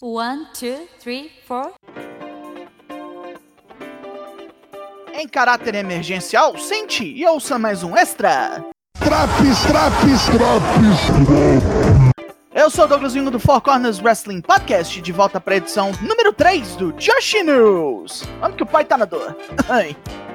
One, two, three, four. Em caráter emergencial, sente e ouça mais um extra. Traps, traps, traps. Eu sou o Douglasinho do Four Corners Wrestling Podcast, de volta para a edição número 3 do Josh News. Vamos que o pai tá na dor.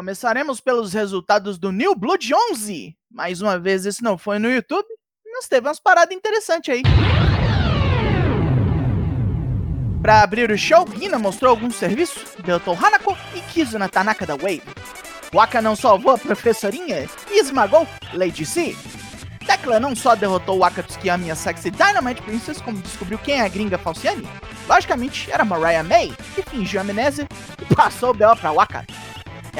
Começaremos pelos resultados do New Blood 11. Mais uma vez, esse não foi no YouTube, mas teve umas paradas interessantes aí. Pra abrir o show, Hina mostrou algum serviço, derrotou Hanako e Kizuna Tanaka da Wave. Waka não salvou a professorinha e esmagou Lady C. Tekla não só derrotou Waka Tsukiyami e a Sexy Dynamite Princess, como descobriu quem é a gringa Falciane. Logicamente, era Mariah May, que fingiu amnésia e passou o B.O. pra Waka.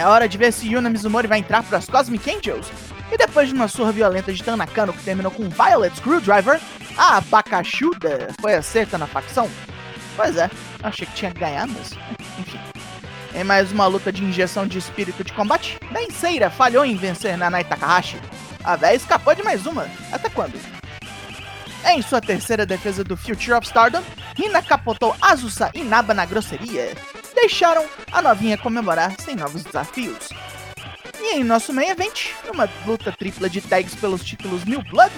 É hora de ver se Yuna Mizumori vai entrar para as Cosmic Angels. E depois de uma surra violenta de Tanakano que terminou com Violet Screwdriver, a abacaxuda foi acerta na facção. Pois é, achei que tinha ganhado, mas enfim. Em mais uma luta de injeção de espírito de combate, Benseira falhou em vencer Nanai Takahashi. A véia escapou de mais uma. Até quando? Em sua terceira defesa do Future of Stardom, Hina capotou Azusa e Naba na grosseria. Deixaram a novinha comemorar sem novos desafios. E em nosso main event, numa luta tripla de tags pelos títulos New Blood,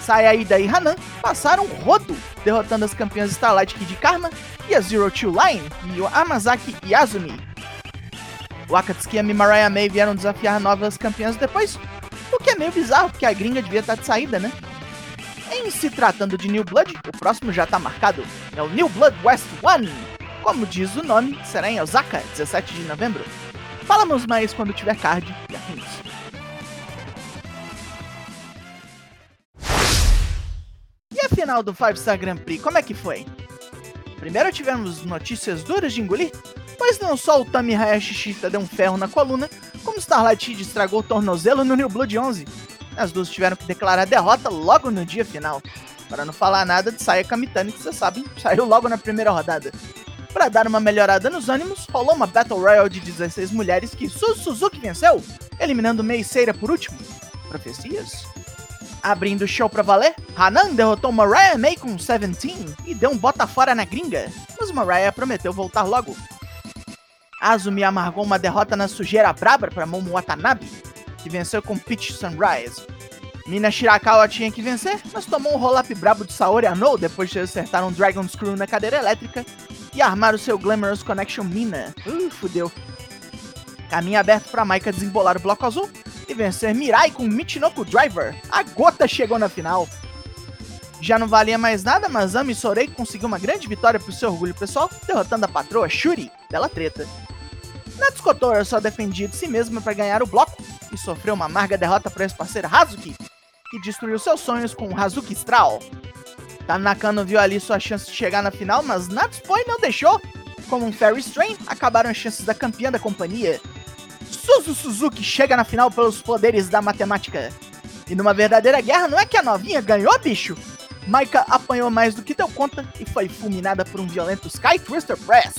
Sayaida e Hanan passaram rodo, derrotando as campeãs Starlight Kid Karma e a Zero Two Line, Mio Amazaki e Azumi. Wakatsuki e Mariah May vieram desafiar novas campeãs depois, o que é meio bizarro, porque a gringa devia estar de saída, né? Em se tratando de New Blood, o próximo já está marcado. É o New Blood West One. Como diz o nome, será em Osaka, 17 de novembro. Falamos mais quando tiver card e afins. E a final do Five Star Grand Prix, como é que foi? Primeiro tivemos notícias duras de engolir, pois não só o Tami Hayashi Shita deu um ferro na coluna, como Starlight Kid estragou o tornozelo no New Blood 11. As duas tiveram que declarar derrota logo no dia final. Para não falar nada de Saya Kamitani, que vocês sabem, saiu logo na primeira rodada. Para dar uma melhorada nos ânimos, rolou uma Battle Royale de 16 mulheres que Suzu Suzuki venceu, eliminando Meiseira por último. Profecias? Abrindo o show pra valer, Hanan derrotou Mariah May com 17 e deu um bota fora na gringa, mas Mariah prometeu voltar logo. Azumi amargou uma derrota na sujeira braba para Momo Watanabe, que venceu com Peach Sunrise. Mina Shirakawa tinha que vencer, mas tomou um roll-up brabo de Saori Anou depois de acertar um Dragon Screw na cadeira elétrica e armar o seu Glamorous Connection Mina. Uh, fudeu. Caminho aberto para Maika desembolar o bloco azul e vencer Mirai com Michinoku Driver. A gota chegou na final. Já não valia mais nada, mas Ami Sorei conseguiu uma grande vitória pro seu orgulho pessoal, derrotando a patroa Shuri, dela treta. Natsuko Tora só defendia de si mesma para ganhar o bloco e sofreu uma amarga derrota para ex-parceira Hazuki, que destruiu seus sonhos com o Hazuki Straw. Tanakano viu ali sua chance de chegar na final, mas Natsupoi não deixou. Como um Fairy Strain, acabaram as chances da campeã da companhia. Suzu Suzuki chega na final pelos poderes da matemática. E numa verdadeira guerra, não é que a novinha ganhou, bicho? Maika apanhou mais do que deu conta e foi fulminada por um violento Sky Twister Press.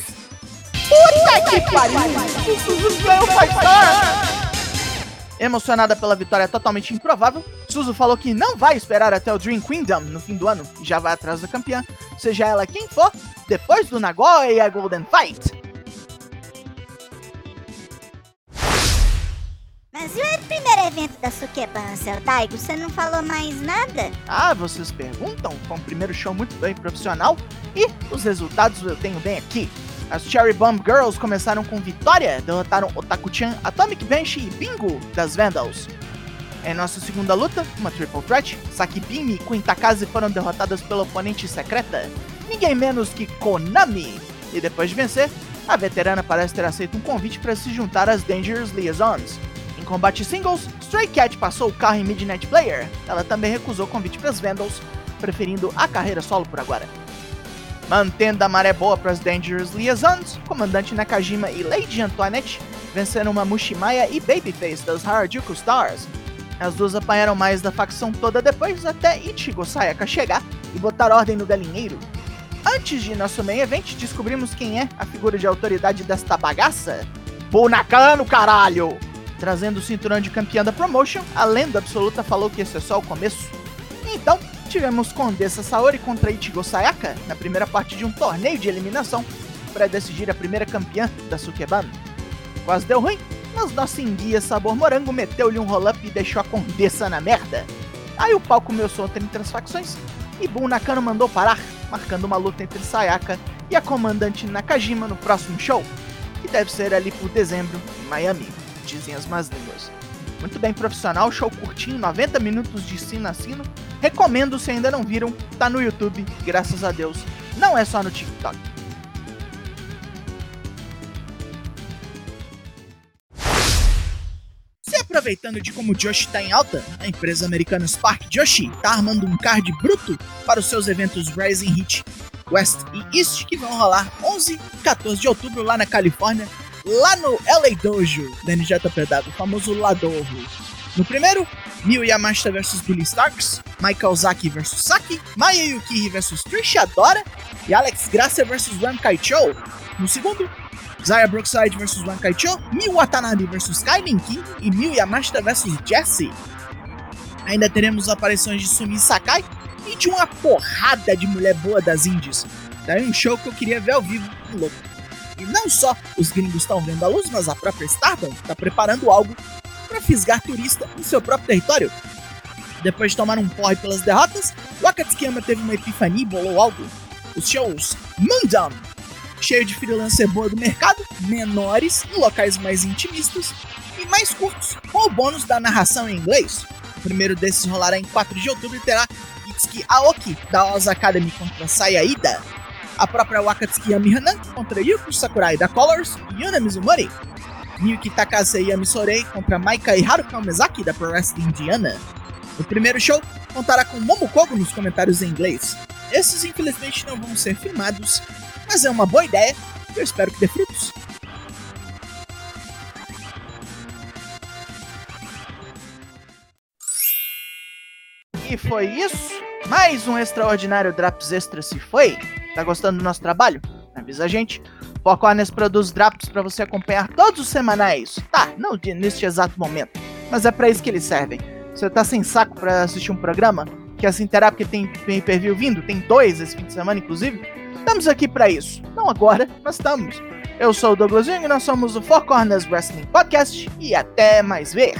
Puta que pariu! O Suzuki ganhou Star! Emocionada pela vitória totalmente improvável, Suzu falou que não vai esperar até o Dream Kingdom no fim do ano e já vai atrás da campeã, seja ela quem for, depois do Nagoya Golden Fight. Mas e o primeiro evento da Sukeban, seu Daigo? Você não falou mais nada? Ah, vocês perguntam? Foi um primeiro show muito bem profissional e os resultados eu tenho bem aqui. As Cherry Bomb Girls começaram com vitória, derrotaram Otaku-chan, Atomic Bench e Bingo das Vandals. Em nossa segunda luta, uma Triple Threat, Sakibimi e Queen Takazi foram derrotadas pela oponente secreta, ninguém menos que Konami. E depois de vencer, a veterana parece ter aceito um convite para se juntar às Dangerous Liaisons. Em combate singles, Stray Cat passou o carro em Midnight Player. Ela também recusou o convite para as Vandals, preferindo a carreira solo por agora. Mantendo a maré boa para as Dangerous Liaisons, Comandante Nakajima e Lady Antoinette venceram uma Mushimaya e Babyface das Harajuku Stars. As duas apanharam mais da facção toda depois, até Ichigo Sayaka chegar e botar ordem no galinheiro. Antes de nosso main event, descobrimos quem é a figura de autoridade desta bagaça. Bunakano, caralho! trazendo o cinturão de campeã da promotion, a lenda absoluta falou que esse é só o começo. Então, tivemos Condessa Saori contra Ichigo Sayaka na primeira parte de um torneio de eliminação para decidir a primeira campeã da Sukeban. Quase deu ruim, mas nossa enguia sabor morango meteu-lhe um roll-up e deixou a Condessa na merda. Aí o pau comeu solto entre as facções e Bun Nakano mandou parar, marcando uma luta entre Sayaka e a comandante Nakajima no próximo show, que deve ser ali por dezembro em Miami, dizem as más línguas. Muito bem profissional, show curtinho, 90 minutos de sino a sino. Recomendo se ainda não viram, tá no YouTube, graças a Deus. Não é só no TikTok. Aproveitando de como Joshi tá em alta, a empresa americana Spark Joshi tá armando um card bruto para os seus eventos Rising Heat West e East que vão rolar 11 e 14 de outubro lá na Califórnia, lá no LA Dojo da NJPW, o famoso Ladorro. No primeiro, Miyu Yamashita vs Billy Starks, Michael Zaki vs Saki, Maya Yukiri vs Trish Adora e Alex Gracia vs Ram Kaicho. No segundo, Zaya Brookside vs Ram Kaicho, Miyu Watanabe vs Skyline King e Miyu Yamashita vs Jesse. Ainda teremos aparições de Sumi Sakai e de uma porrada de mulher boa das indies. Daí um show que eu queria ver ao vivo, louco. E não só os gringos estão vendo a luz, mas a própria Stardom está preparando algo para fisgar turista em seu próprio território. Depois de tomar um porre pelas derrotas, o Akatsukiyama teve uma epifania e bolou algo. Os shows Moondown, cheio de freelancer boa do mercado, menores, em locais mais intimistas e mais curtos, com o bônus da narração em inglês. O primeiro desses rolará em 4 de outubro e terá Itsuki Aoki da Oz Academy contra Sayaida, a própria Wakatsuki Yami Hanan contra Yuko Sakurai da Colors e Yuna Mizumori, Miyuki Takase Yami Sorei contra Maika e Haruka Mezaki da Pro Wrestling Indiana. O primeiro show contará com Momo Kogo nos comentários em inglês. Esses infelizmente não vão ser filmados, mas é uma boa ideia e eu espero que dê frutos. E foi isso. Mais um extraordinário Drops Extra se foi. Tá gostando do nosso trabalho? Avisa a gente. Foco Honest produz drops para você acompanhar todos os semanais. Tá, não neste exato momento, mas é para isso que eles servem. Você tá sem saco para assistir um programa? Quer se inteirar porque tem pay-per-view vindo? Tem dois esse fim de semana, inclusive? Estamos aqui para isso. Não agora, mas estamos. Eu sou o Douglas Jung nós somos o Four Corners Wrestling Podcast e até mais ver.